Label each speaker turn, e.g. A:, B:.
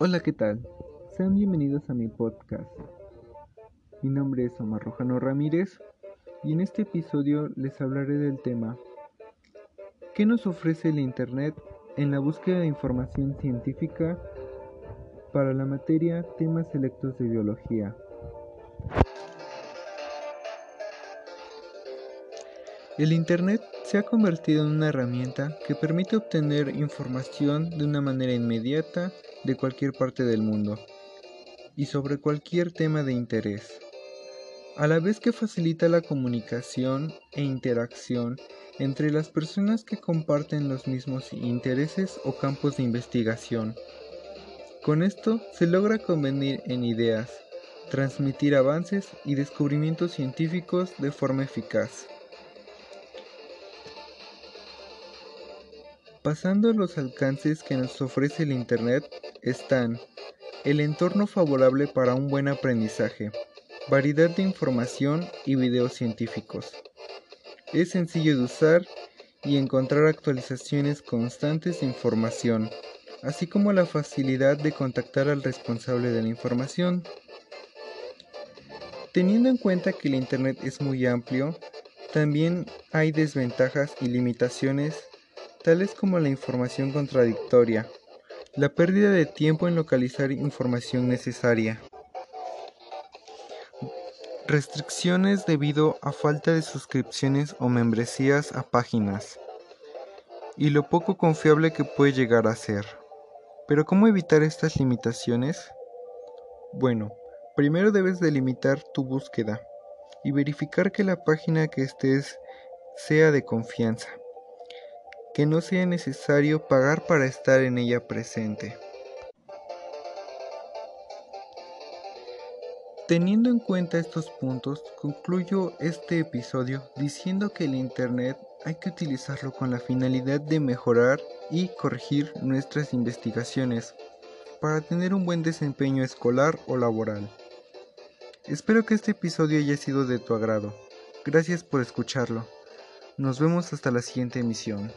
A: Hola, ¿qué tal? Sean bienvenidos a mi podcast. Mi nombre es Omar Rojano Ramírez y en este episodio les hablaré del tema ¿Qué nos ofrece el Internet en la búsqueda de información científica para la materia temas selectos de biología? El Internet se ha convertido en una herramienta que permite obtener información de una manera inmediata de cualquier parte del mundo y sobre cualquier tema de interés, a la vez que facilita la comunicación e interacción entre las personas que comparten los mismos intereses o campos de investigación. Con esto se logra convenir en ideas, transmitir avances y descubrimientos científicos de forma eficaz. Pasando a los alcances que nos ofrece el Internet están el entorno favorable para un buen aprendizaje, variedad de información y videos científicos. Es sencillo de usar y encontrar actualizaciones constantes de información, así como la facilidad de contactar al responsable de la información. Teniendo en cuenta que el Internet es muy amplio, también hay desventajas y limitaciones tales como la información contradictoria, la pérdida de tiempo en localizar información necesaria, restricciones debido a falta de suscripciones o membresías a páginas, y lo poco confiable que puede llegar a ser. Pero ¿cómo evitar estas limitaciones? Bueno, primero debes delimitar tu búsqueda y verificar que la página que estés sea de confianza que no sea necesario pagar para estar en ella presente. Teniendo en cuenta estos puntos, concluyo este episodio diciendo que el Internet hay que utilizarlo con la finalidad de mejorar y corregir nuestras investigaciones para tener un buen desempeño escolar o laboral. Espero que este episodio haya sido de tu agrado. Gracias por escucharlo. Nos vemos hasta la siguiente emisión.